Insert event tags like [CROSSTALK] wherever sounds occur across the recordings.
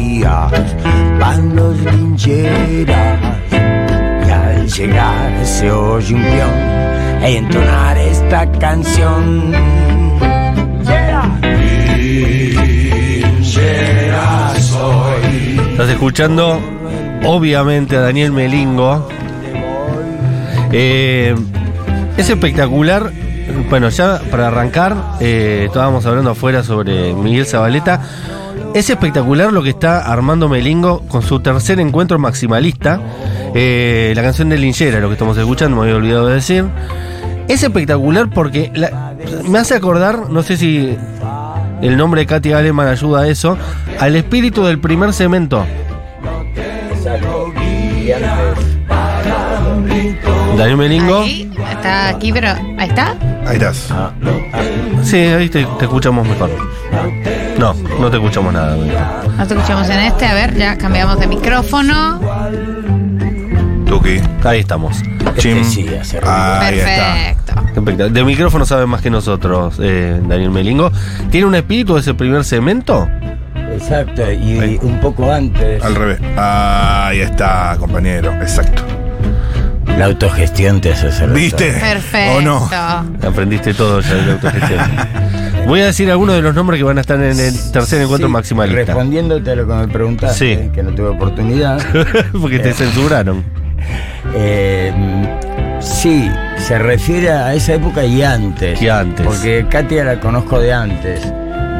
días van los lincheras y al llegar se oye un peón entonar esta canción. Soy. Estás escuchando, obviamente, a Daniel Melingo. Eh, es espectacular. Bueno, ya para arrancar, eh, estábamos hablando afuera sobre Miguel Zabaleta. Es espectacular lo que está armando Melingo con su tercer encuentro maximalista. Eh, la canción de Linchera, lo que estamos escuchando, me había olvidado de decir. Es espectacular porque la- me hace acordar, no sé si el nombre de Katy Aleman ayuda a eso, al espíritu del primer cemento. Daniel Melingo. Ahí, está aquí, pero ahí está. Ahí estás. Sí, ahí te, te escuchamos mejor. No, no te escuchamos nada. No te escuchamos en este. A ver, ya cambiamos de micrófono. Tuki. Ahí estamos. Chim. Este sí, hace. Ahí está. Perfecto. Espectacular. De micrófono sabe más que nosotros, eh, Daniel Melingo. ¿Tiene un espíritu ese primer cemento? Exacto, y un poco antes. Al revés. Ahí está, compañero. Exacto. La autogestión te hace hacer ¿Viste? Perfecto. ¿O no? [LAUGHS] Aprendiste todo ya de la autogestión. [LAUGHS] Voy a decir algunos de los nombres que van a estar en el tercer encuentro Sí, maximalista. Respondiéndote a lo que me preguntaste, Sí. que no tuve oportunidad. [LAUGHS] Porque te censuraron. [LAUGHS] eh, sí, se refiere a esa época y antes. Y antes. Porque Katia la conozco de antes.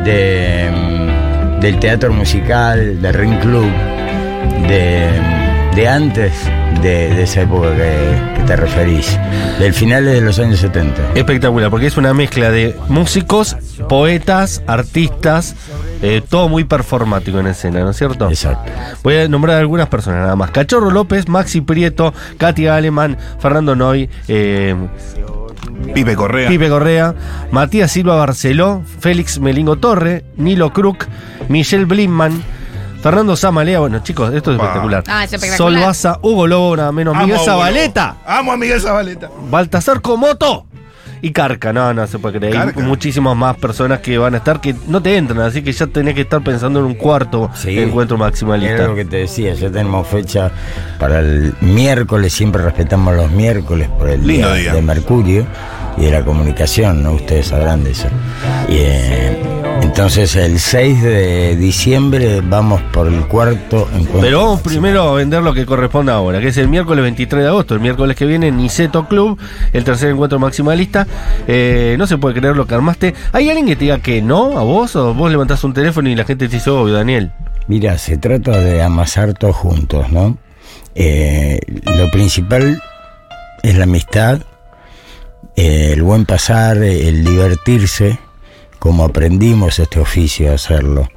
De, mm, del teatro musical, de Ring Club. De, mm, de antes de, de esa época que, que te referís. Del final de los años 70. Espectacular, porque es una mezcla de músicos, poetas, artistas, eh, todo muy performático en escena, ¿no es cierto? Exacto. Voy a nombrar algunas personas nada más. Cachorro López, Maxi Prieto, Katia Aleman, Fernando Noy, eh, Pipe Correa. Pipe Correa, Matías Silva Barceló, Félix Melingo Torre, Nilo Kruk, Michelle Blinman, Fernando Samalea, bueno chicos, esto es espectacular. Ah, es espectacular. Sol Baza, Hugo Lobo, nada menos, Amo Miguel a Hugo Zabaleta, Lobo. Amo a Miguel Zabaleta. Baltasar Comoto y Carca. No, no se puede creer. Hay muchísimas más personas que van a estar que no te entran, así que ya tenés que estar pensando en un cuarto Sí. encuentro Era maximalista. lo que te decía, ya tenemos fecha para el miércoles, siempre respetamos los miércoles por el Lindo día, día. de Mercurio y de la comunicación, ¿no? Ustedes sabrán de eso. Y, eh, entonces el 6 de diciembre vamos por el cuarto encuentro. Pero vamos primero a vender lo que corresponde ahora, que es el miércoles 23 de agosto, el miércoles que viene, Niceto Club, el tercer encuentro maximalista. Eh, no se puede creer lo que armaste. ¿Hay alguien que te diga que no a vos? ¿O vos levantás un teléfono y la gente te dice, obvio, Daniel? Mira, se trata de amasar todos juntos, ¿no? Eh, lo principal es la amistad, eh, el buen pasar, el divertirse, como aprendimos este oficio a hacerlo,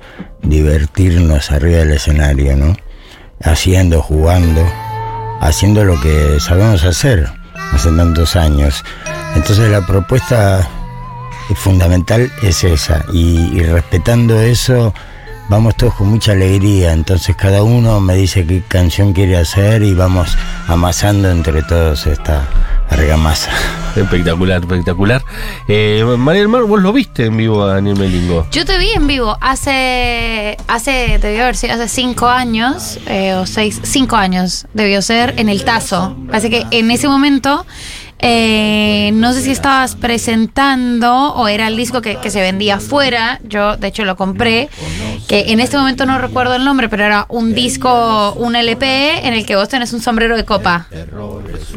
divertirnos arriba del escenario, ¿no? Haciendo, jugando, haciendo lo que sabemos hacer hace tantos años. Entonces la propuesta fundamental es esa y, y respetando eso vamos todos con mucha alegría entonces cada uno me dice qué canción quiere hacer y vamos amasando entre todos esta argamasa Espectacular, espectacular. Eh, María del Mar, vos lo viste en vivo a Daniel Melingo. Yo te vi en vivo hace, hace debió haber sido hace cinco años, eh, o seis, cinco años debió ser, en el Tazo. Así que en ese momento, eh, no sé si estabas presentando o era el disco que, que se vendía afuera, yo de hecho lo compré, que en este momento no recuerdo el nombre, pero era un disco, un LP en el que vos tenés un sombrero de copa.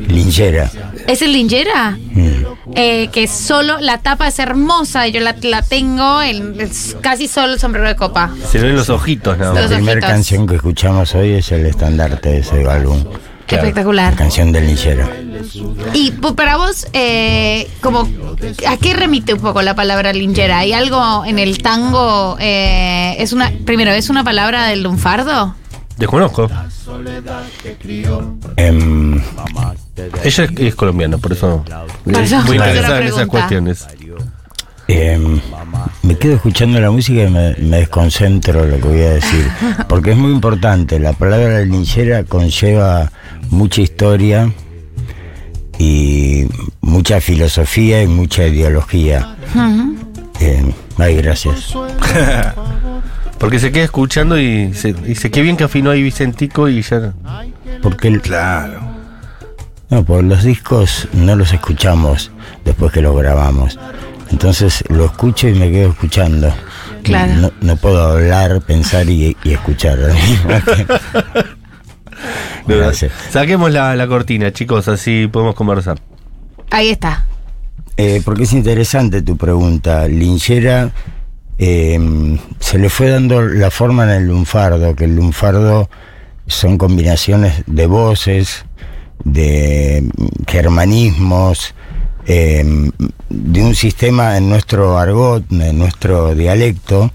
linchera ¿Es el Lingera? Mm. Eh, que solo la tapa es hermosa, yo la, la tengo, es casi solo el sombrero de copa. Se ven los ojitos nada la más. Primera ojitos. canción que escuchamos hoy es el estandarte de ese álbum Espectacular. la canción del linchero Y pu- para vos, eh, como, ¿a qué remite un poco la palabra linchera? ¿Hay algo en el tango? eh, es una Primero, ¿es una palabra del lunfardo? Desconozco. Em, Ella es, es colombiana, por eso. Por eso- muy interesada en esas cuestiones. Eh, me quedo escuchando la música y me, me desconcentro lo que voy a decir, porque es muy importante. La palabra linchera conlleva mucha historia y mucha filosofía y mucha ideología. Eh, ay, gracias. [LAUGHS] Porque se queda escuchando y se dice, qué bien que afinó ahí Vicentico y ya... Porque el- Claro. No, pues los discos no los escuchamos después que los grabamos. Entonces lo escucho y me quedo escuchando. Claro. No, no puedo hablar, pensar y, y escuchar. [LAUGHS] Gracias. Saquemos la, la cortina, chicos, así podemos conversar. Ahí está. Eh, porque es interesante tu pregunta. Linchera eh, se le fue dando la forma en el lunfardo, que el lunfardo son combinaciones de voces, de germanismos, eh, de un sistema en nuestro argot, en nuestro dialecto,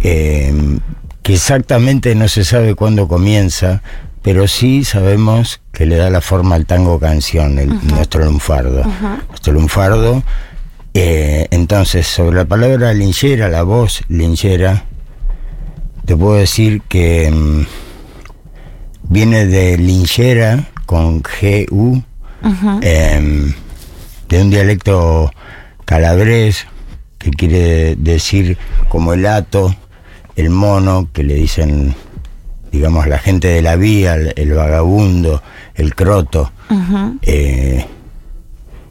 eh, que exactamente no se sabe cuándo comienza, pero sí sabemos que le da la forma al tango canción, el, nuestro lunfardo. Nuestro lunfardo. eh, entonces, sobre la palabra linchera, la voz linchera, te puedo decir que mm, viene de linchera con G-U, em, de un dialecto calabrés, que quiere decir como el hato, el mono, que le dicen, digamos, la gente de la vía, el, el vagabundo, el croto, eh,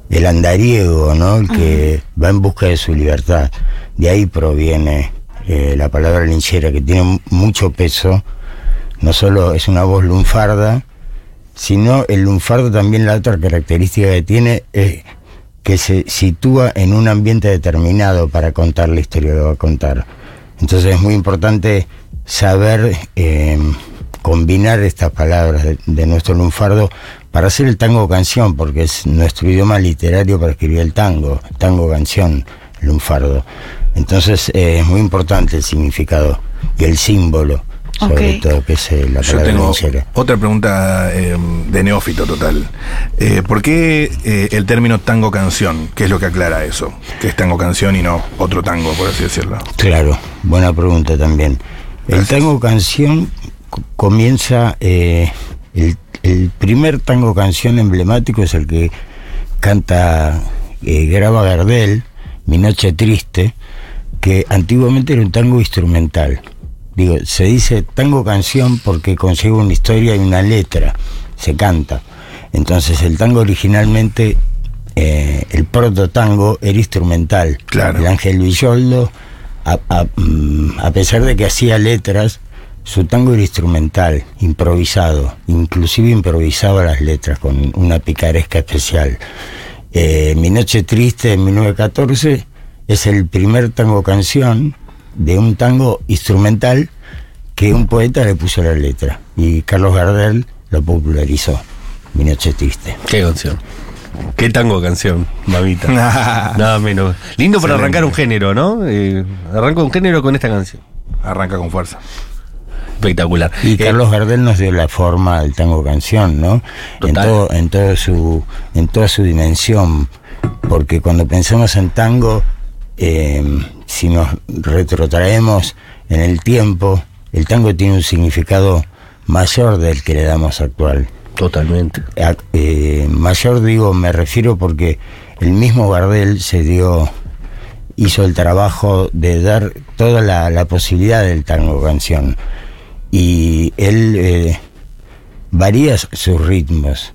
el andariego, ¿no? El que va en busca de su libertad. De ahí proviene eh, la palabra linchera, que tiene mu- mucho peso. No solo es una voz lunfarda, sino el lunfardo también la otra característica que tiene es que se sitúa en un ambiente determinado para contar la historia que va a contar. Entonces es muy importante saber eh, combinar estas palabras de, de nuestro lunfardo para hacer el tango canción, porque es nuestro idioma literario para escribir el tango, tango canción, lunfardo. Entonces eh, es muy importante el significado y el símbolo, sobre todo, que es eh, la Yo palabra tengo otra pregunta eh, de neófito total. Eh, ¿Por qué eh, el término tango canción? ¿Qué es lo que aclara eso? Que es tango canción y no otro tango, por así decirlo. Claro, buena pregunta también. El tango canción co- comienza, eh, el, el primer tango canción emblemático es el que canta, eh, graba Gardel, Mi Noche Triste, que antiguamente era un tango instrumental. Digo, se dice tango canción porque consigue una historia y una letra, se canta. Entonces el tango originalmente, eh, el proto tango era instrumental. Claro. El Ángel Villoldo, a, a- mm, a pesar de que hacía letras, su tango era instrumental, improvisado, inclusive improvisaba las letras con una picaresca especial. Eh, Mi Noche Triste en 1914 es el primer tango canción de un tango instrumental que un poeta le puso la letra y Carlos Gardel lo popularizó. Mi Noche Triste. Qué canción. Qué tango canción, mamita. [LAUGHS] Nada menos. Lindo para Excelente. arrancar un género, ¿no? Eh, arranco un género con esta canción. Arranca con fuerza. Espectacular. Y Eh, Carlos Gardel nos dio la forma al tango canción, ¿no? En todo, en todo su, en toda su dimensión. Porque cuando pensamos en tango, eh, si nos retrotraemos en el tiempo, el tango tiene un significado mayor del que le damos actual. Totalmente. Eh, mayor digo, me refiero porque el mismo Gardel se dio, hizo el trabajo de dar toda la, la posibilidad del tango canción. Y él eh, varía sus ritmos,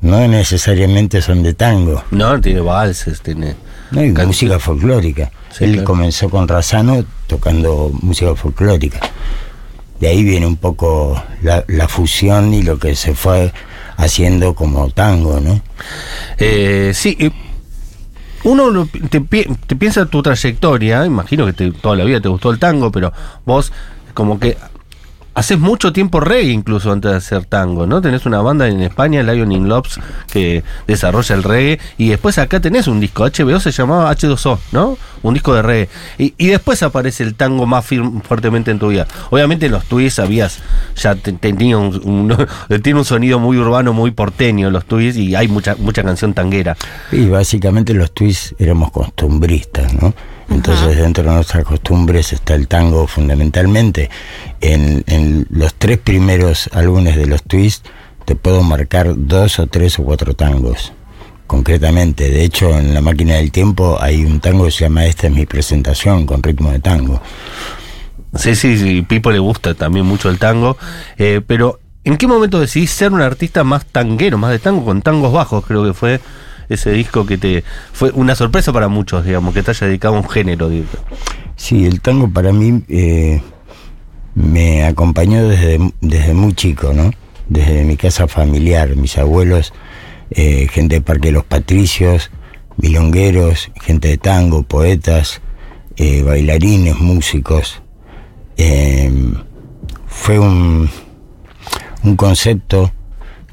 no necesariamente son de tango, No, tiene valses, tiene. no Can- música folclórica. Sí, él claro. comenzó con Razano tocando música folclórica. De ahí viene un poco la, la fusión y lo que se fue haciendo como tango, ¿no? Eh, sí, eh, uno te, te piensa tu trayectoria, imagino que te- toda la vida te gustó el tango, pero vos como que haces mucho tiempo reggae incluso antes de hacer tango, ¿no? Tenés una banda en España, Lion in Lobs, que desarrolla el reggae, y después acá tenés un disco, HBO se llamaba H2O, ¿no? Un disco de reggae. Y, y después aparece el tango más firme, fuertemente en tu vida. Obviamente en los twists habías, ya te- tenía un, [LAUGHS] tiene un sonido muy urbano, muy porteño los twists, y hay mucha, mucha canción tanguera. Y básicamente los twists éramos costumbristas, ¿no? Entonces dentro de nuestras costumbres está el tango fundamentalmente. En, en los tres primeros álbumes de los twists te puedo marcar dos o tres o cuatro tangos, concretamente. De hecho, en La Máquina del Tiempo hay un tango que se llama Esta es mi presentación, con ritmo de tango. Sí, sí, sí, Pipo le gusta también mucho el tango, eh, pero ¿en qué momento decidís ser un artista más tanguero, más de tango, con tangos bajos? Creo que fue ese disco que te fue una sorpresa para muchos, digamos, que te haya dedicado a un género. digo. Sí, el tango para mí eh, me acompañó desde, desde muy chico, ¿no? Desde mi casa familiar, mis abuelos, eh, gente de Parque de los Patricios, milongueros, gente de tango, poetas, eh, bailarines, músicos. Eh, fue un, un concepto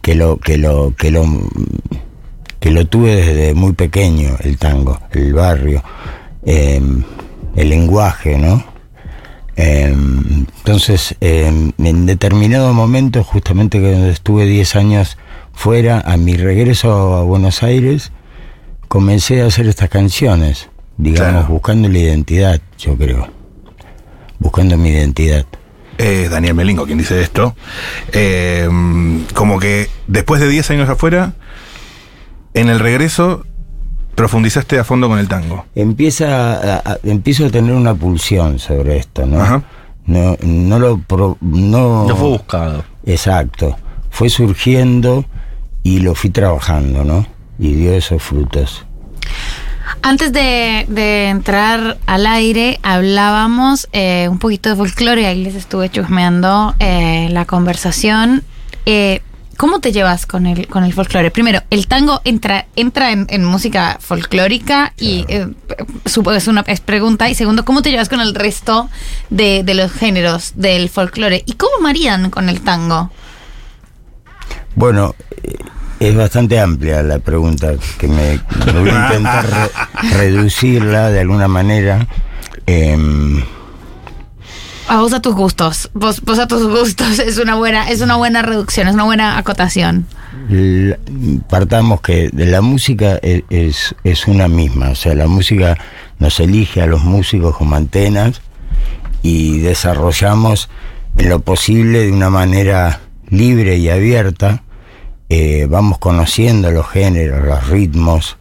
que lo, que lo, que lo, que lo tuve desde muy pequeño, el tango, el barrio, eh, el lenguaje, ¿no? Eh, entonces, eh, en determinado momento, justamente cuando estuve 10 años fuera, a mi regreso a Buenos Aires, comencé a hacer estas canciones, digamos, Claro. buscando la identidad, yo creo. Buscando mi identidad. Eh, Daniel Melingo quien dice esto. Eh, como que después de 10 años afuera, en el regreso profundizaste a fondo con el tango. Empieza a- a- empiezo a tener una pulsión sobre esto, ¿no? Ajá. No, no lo pro- no, No fue buscado. Exacto. Fue surgiendo y lo fui trabajando, ¿no? Y dio esos frutos. Antes de, de entrar al aire, hablábamos eh, un poquito de folclore, ahí les estuve chusmeando eh, la conversación. Eh, ¿Cómo te llevas con el, con el folclore? Primero, ¿el tango entra, entra en, en música folclórica? Y eh, supongo que es una es pregunta. Y segundo, ¿cómo te llevas con el resto de, de los géneros del folclore? ¿Y cómo marían con el tango? Bueno, eh, es bastante amplia la pregunta que me, me voy a intentar re- [LAUGHS] reducirla de alguna manera. Em, A vos a tus gustos. Vos, vos a tus gustos. [LAUGHS] Es una buena, es una buena reducción, es una buena acotación. partamos que la música e- es, es una misma, o sea, la música nos elige a los músicos como antenas y desarrollamos en lo posible de una manera libre y abierta, eh, vamos conociendo los géneros, los ritmos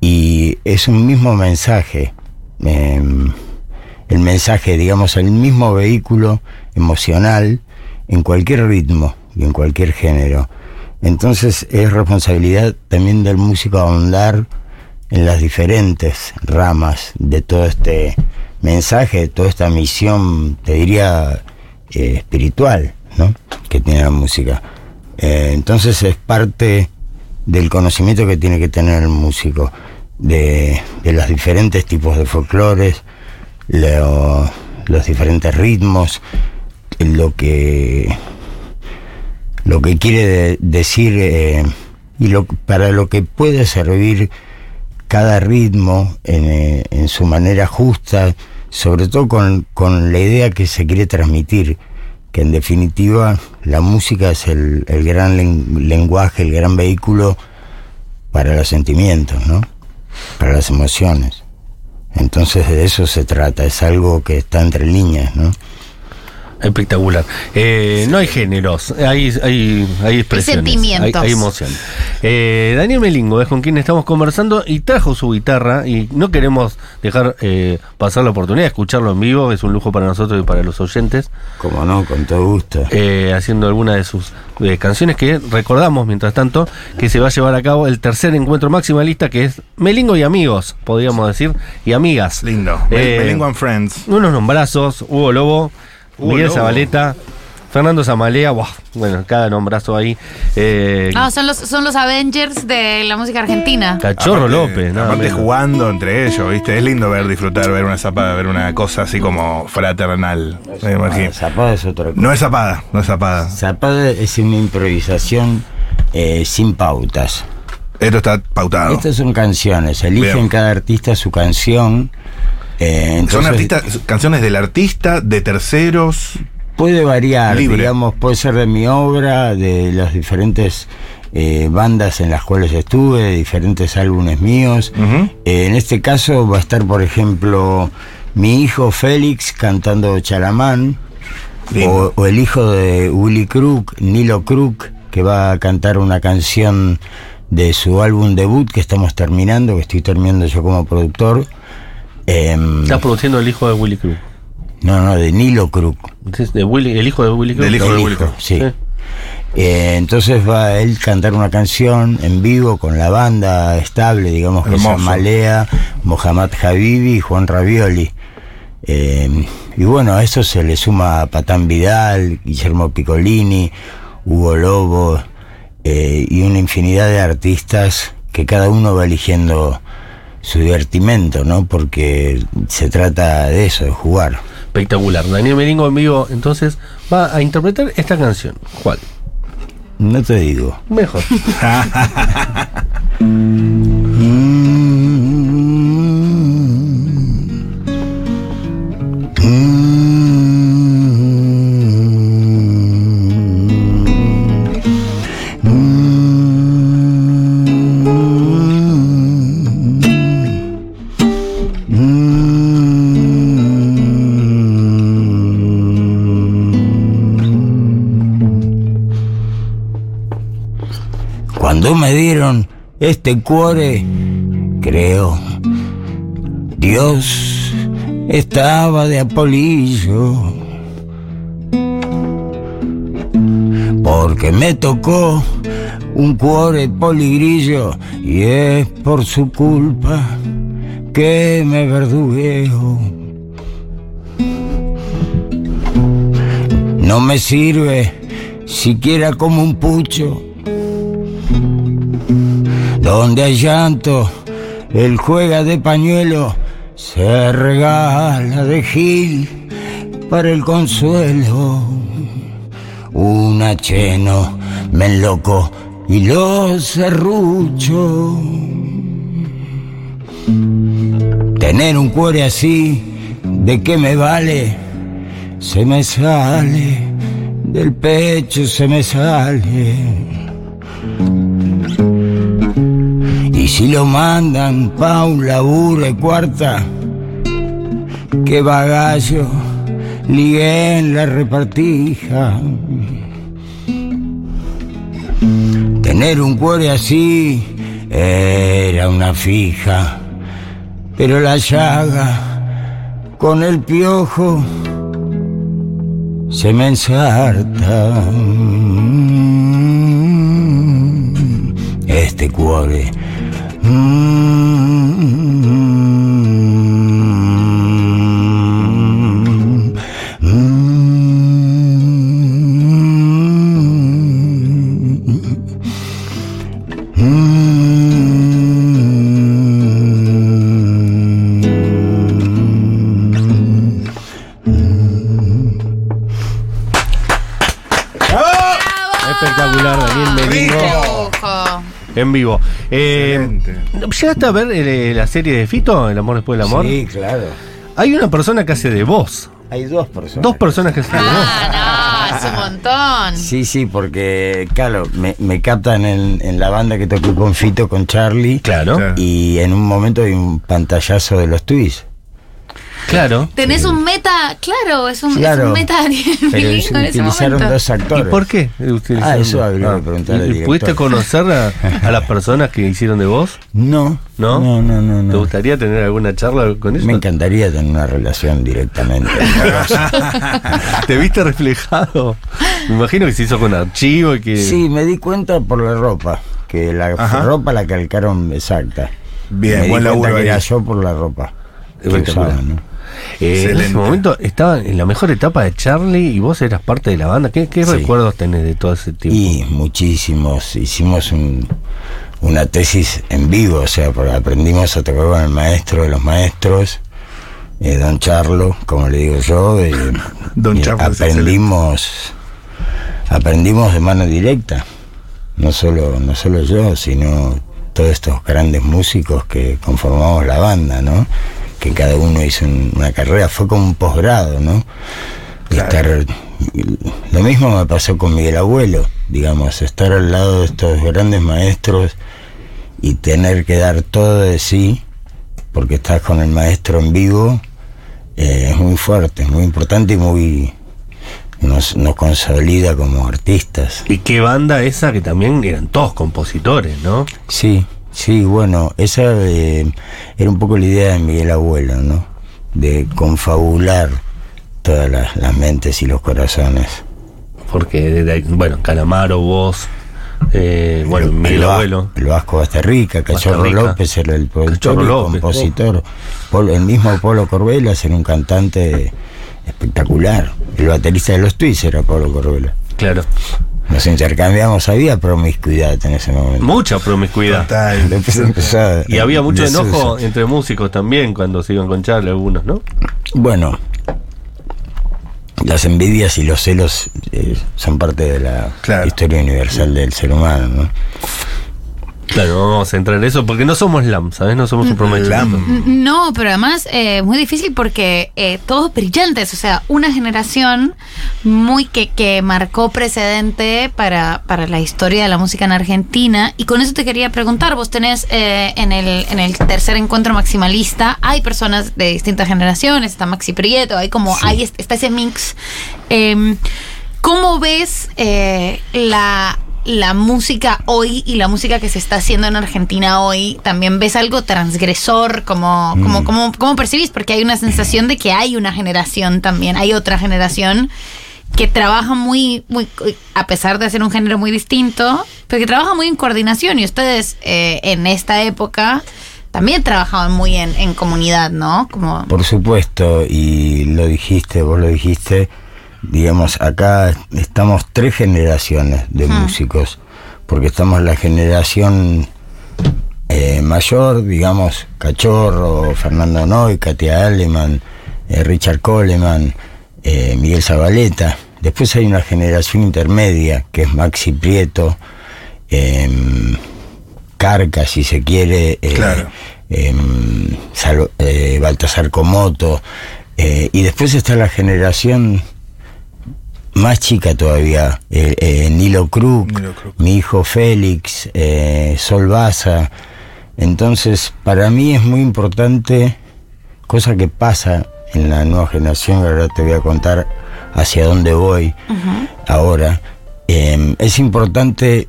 y es un mismo mensaje. em, el mensaje, digamos, el mismo vehículo emocional en cualquier ritmo y en cualquier género. Entonces es responsabilidad también del músico ahondar en las diferentes ramas de todo este mensaje, de toda esta misión, te diría, eh, espiritual, ¿no? Que tiene la música. Eh, entonces es parte del conocimiento que tiene que tener el músico de, de los diferentes tipos de folclores, lo- los diferentes ritmos, lo que lo que quiere de- decir eh, y lo, para lo que puede servir cada ritmo en, eh, en su manera justa, sobre todo con, con la idea que se quiere transmitir, que en definitiva la música es el, el gran len- lenguaje, el gran vehículo para los sentimientos, ¿no? Para las emociones. Entonces de eso se trata, es algo que está entre líneas, ¿no? Espectacular. Eh, no hay géneros, hay, hay, hay expresiones. sentimientos. Hay, hay emoción. Eh, Daniel Melingo es con quien estamos conversando y trajo su guitarra y no queremos dejar eh, pasar la oportunidad de escucharlo en vivo, es un lujo para nosotros y para los oyentes, Como no, con todo gusto. eh, haciendo alguna de sus eh, canciones que recordamos, mientras tanto, que se va a llevar a cabo el tercer encuentro maximalista que es Melingo y amigos, podríamos decir, y amigas. Lindo. Eh, Melingo and Friends. unos nombrazos, Hugo Lobo, Miguel. Zabaleta, Fernando Zamalea, buah, bueno, cada nombrazo ahí. Eh, Ah, son los, son los Avengers de la música argentina. Cachorro Aparte- López, nada aparte menos. jugando entre ellos, ¿viste? Es lindo ver, disfrutar, ver una zapada, ver una cosa así como fraternal. Me imagino. Ah, Zapada es otra cosa. No es zapada, no es zapada. Zapada es una improvisación eh, sin pautas. Esto está pautado. Estas son canciones, eligen Bien. cada artista su canción. Eh, Son artistas, canciones del artista, de terceros. Puede variar, Libre. digamos, puede ser de mi obra, de las diferentes eh, bandas en las cuales estuve, de diferentes álbumes míos. Eh, en este caso va a estar, por ejemplo, mi hijo Félix cantando Chalamán, o, o el hijo de Willy Crook, Nilo Crook, que va a cantar una canción de su álbum debut que estamos terminando, que estoy terminando yo como productor. Em, Estás produciendo el hijo de Willy Cruz. No, no, de Nilo de Willy- el hijo de Willy Crook. Del hijo de Willy Crook. Sí. Eh, entonces va a él cantar una canción en vivo con la banda estable, digamos que son Malea, Mohammad Habibi y Juan Ravioli. Eh, y bueno, a eso se le suma Patán Vidal, Guillermo Piccolini, Hugo Lobo eh, y una infinidad de artistas que cada uno va eligiendo su divertimento, ¿no? Porque se trata de eso, de jugar. Espectacular. Daniel Melingo en vivo, entonces, va a interpretar esta canción. ¿Cuál? No te digo. Mejor. [LAUGHS] este cuore, creo, Dios estaba de apolillo. Porque me tocó un cuore poligrillo y es por su culpa que me verdugueo. No me sirve siquiera como un pucho. Donde hay llanto, él juega de pañuelo, se regala de gil para el consuelo. Un acheno me enloco y lo serrucho. Tener un cuore así, ¿de qué me vale? Se me sale, del pecho se me sale. Y si lo mandan pa' un laburo de cuarta, que bagallo ligué en la repartija. Tener un cuore así era una fija, pero la llaga con el piojo se me ensarta. Este cuore. Espectacular, Daniel. Lujo. En vivo. Eh. ¿Llegaste a ver eh, la serie de Fito, El amor después del amor? Sí, claro. Hay una persona que hace de voz. Hay dos personas. Dos personas que hacen de voz. Ah, no, es un montón. Sí, sí, porque, claro, me, me captan en, en la banda que toqué con Fito, con Charlie. Claro, Claro. Y en un momento hay un pantallazo de los tweets. Claro. Tenés un meta, claro, es un, es Claro. un meta [LAUGHS] en ese utilizaron dos ¿Y actores. por qué? utilizaron- Ah, eso habría que preguntarle al ¿Y- y director. ¿Pudiste conocer a, a las personas que hicieron de voz? No, ¿No? no, no, no. ¿Te gustaría tener alguna charla con ellos? Me encantaría tener una relación directamente. [LAUGHS] ¿Te viste reflejado? Me imagino que se hizo con archivo y que... sí, me di cuenta por la ropa, que la Ajá. ropa la calcaron exacta. Bien, me di buen cuenta laburo que era yo por la ropa. que usaba, ¿no? Eh, en ese momento estaba en la mejor etapa de Charlie y vos eras parte de la banda. ¿Qué, qué Sí. recuerdos tenés de todo ese tiempo? Y muchísimos. Hicimos un- una tesis en vivo, o sea, porque aprendimos a tocar con el maestro de los maestros, eh, Don Charlo, como le digo yo. eh, [LAUGHS] Don Charlo aprendimos, aprendimos de mano directa. No solo, no solo yo, sino todos estos grandes músicos que conformamos la banda, ¿no? Que cada uno hizo un- una carrera, fue como un posgrado, ¿no? Estar, lo mismo me pasó con Miguel Abuelo, digamos, estar al lado de estos grandes maestros y tener que dar todo de sí, porque estás con el maestro en vivo, eh, es muy fuerte, es muy importante y muy nos, nos consolida como artistas. ¿Y qué banda esa que también eran todos compositores, no? Sí, sí, bueno, esa eh, era un poco la idea de Miguel Abuelo, ¿no? De confabular todas las, las mentes y los corazones. Porque, desde bueno, Calamaro, vos, eh, bueno, el, Miguel el Abuelo. el Vasco Basterrica, Cachorro Basterrica. López era el productor Cachorro y compositor. Polo- el mismo Polo Corbelas era un cantante espectacular. El baterista de los Twists era Polo Corbelas. Claro. Nos intercambiamos, había promiscuidad en ese momento. Mucha promiscuidad. Total. [LAUGHS] Después empezó a- Y había mucho desuso. enojo entre músicos también cuando se iban con Charlie algunos, ¿no? Bueno, las envidias y los celos eh, son parte de la Claro. historia universal del ser humano, ¿no? Claro, no vamos a entrar en eso porque no somos LAM, ¿sabes? No somos un promedio. Lam. No, pero además eh, muy difícil porque eh, todos brillantes, o sea, una generación muy que, que marcó precedente para, para la historia de la música en Argentina. Y con eso te quería preguntar, vos tenés eh, en, el, en el tercer encuentro maximalista, hay personas de distintas generaciones, está Maxi Prieto, hay como, hay, est- está ese mix. Em, ¿Cómo ves eh, la, la música hoy y la música que se está haciendo en Argentina hoy? ¿También ves algo transgresor? ¿Cómo, cómo, Mm. cómo, cómo percibís? Porque hay una sensación de que hay una generación también, hay otra generación que trabaja muy, muy, a pesar de ser un género muy distinto, pero que trabaja muy en coordinación y ustedes eh, en esta época también trabajaban muy en, en comunidad, ¿no? Como, Por supuesto, y lo dijiste, vos lo dijiste, digamos, acá estamos tres generaciones de músicos, porque estamos la generación eh, mayor, digamos, Cachorro, Fernando Noy, Katia Aleman, eh, Richard Coleman, eh, Miguel Zabaleta. Después hay una generación intermedia, que es Maxi Prieto, em, Carca, si se quiere, eh, Claro. em, Salo- eh, Baltasar Comoto, eh, y después está la generación más chica todavía, eh, eh, Nilo Kruk. mi hijo Félix, eh, Sol Baza. Entonces, para mí es muy importante, cosa que pasa en la nueva generación, ahora te voy a contar hacia dónde voy ahora. eh, es importante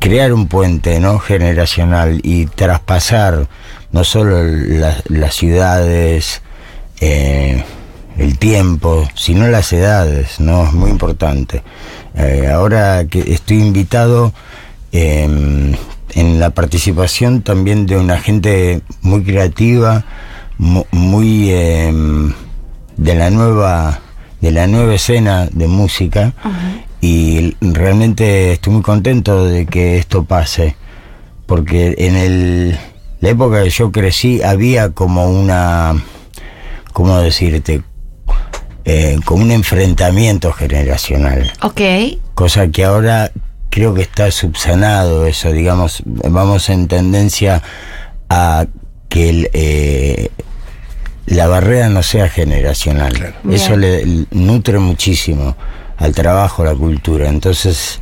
crear un puente no generacional y traspasar no solo la- las ciudades eh, el tiempo sino las edades no es muy importante. Eh, ahora que estoy invitado eh, en la participación también de una gente muy creativa mu- muy eh, de la nueva de la nueva escena de música y realmente estoy muy contento de que esto pase porque en el la época que yo crecí había como una cómo decirte Eh, como un enfrentamiento generacional ok, cosa que ahora creo que está subsanado eso, digamos, vamos en tendencia a que el, eh, la barrera no sea generacional. Claro. Eso le nutre muchísimo al trabajo, a la cultura. Entonces,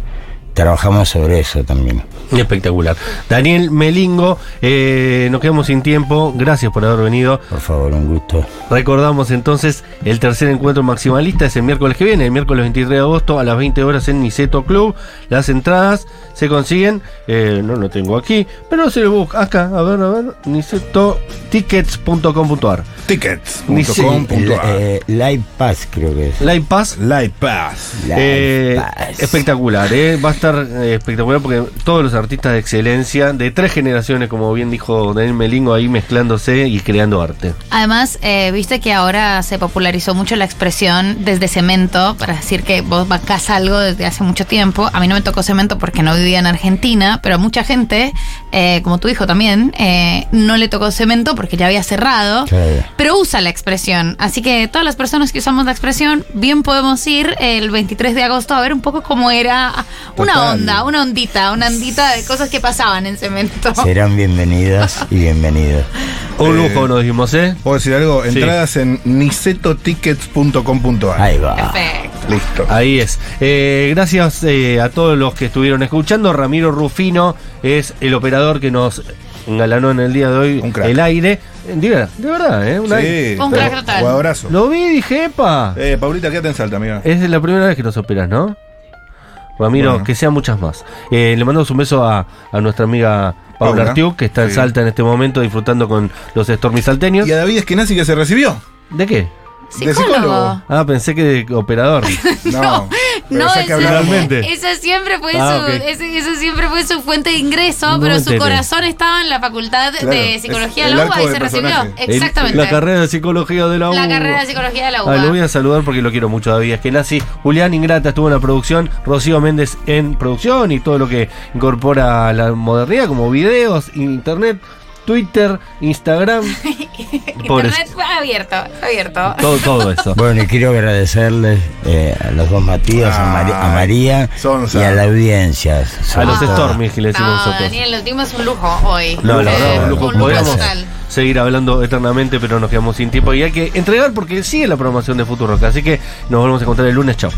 trabajamos sobre eso también. Espectacular. Daniel Melingo, eh, nos quedamos sin tiempo. Gracias por haber venido. Por favor, un gusto. Recordamos entonces el tercer encuentro maximalista es el miércoles que viene, el miércoles 23 de agosto a las 20 horas en Niceto Club. Las entradas se consiguen, eh, no lo tengo aquí, pero se lo busca acá, a ver, a ver, nicetotickets.com.ar. Tickets.com.ar El, eh, Live Pass creo que es. Live Pass. Live Pass. Live eh, Pass. espectacular, eh, va a estar eh, espectacular porque todos los artistas de excelencia de tres generaciones, como bien dijo Daniel Melingo, ahí mezclándose y creando arte. Además, eh, viste que ahora se popularizó mucho la expresión desde cemento para decir que vos bancás algo desde hace mucho tiempo. A mí no me tocó cemento porque no vivía en Argentina, pero a mucha gente, eh, como tu hijo también, eh, no le tocó cemento porque ya había cerrado. Claro. Pero usa la expresión. Así que todas las personas que usamos la expresión, bien podemos ir el 23 de agosto a ver un poco cómo era una Total. onda, una ondita, una ondita de cosas que pasaban en cemento. Serán bienvenidas y bienvenidos. Un Eh, lujo nos dijimos, ¿eh? ¿Puedo decir algo? Sí. Entradas en nicetotickets.com.ar. Ahí va. Perfecto. Listo. Ahí es. Eh, gracias eh, a todos los que estuvieron escuchando. Ramiro Rufino es el operador que nos engalanó en el día de hoy Un crack. el aire. De verdad, de verdad, ¿eh? Un aire. Sí, Un crack total. Lo vi y dije, epa. Eh, Paulita, quédate en Salta, amiga. Es la primera vez que nos operas, ¿no? Ramiro, Bueno. que sean muchas más. Eh, le mandamos un beso a, a nuestra amiga Paula Paula. Artiuk, que está en. Salta en este momento disfrutando con los Stormy salteños. Y a David Esquenazzi que se recibió. ¿De qué? De Psicólogo. Ah, pensé que de operador. [LAUGHS] No, No, Realmente. esa siempre fue Ah, su, ok. ese- esa siempre fue su fuente de ingreso, No pero su corazón estaba en la facultad Claro, de psicología de la UBA y se recibió. El- Exactamente. La carrera de psicología de la U. La carrera de psicología de la Ah, UBA. lo voy a saludar porque lo quiero mucho todavía. Es que nazi Julián Ingrata estuvo en la producción, Rocío Méndez en producción y todo lo que incorpora la modernidad, como videos, internet, Twitter, Instagram. [LAUGHS] Internet abierto, abierto. Todo, todo [LAUGHS] eso. Bueno, y quiero agradecerles eh, a los dos Matías, a, Mari- a María y a la audiencia. A los. Stormies que le decimos No, nosotros. Daniel, lo tuvimos un lujo hoy. No, la Eh, verdad, un lujo. un lujo seguir hablando eternamente, pero nos quedamos sin tiempo y hay que entregar porque sigue la programación de Futuro. Así que nos volvemos a encontrar el lunes. Chao.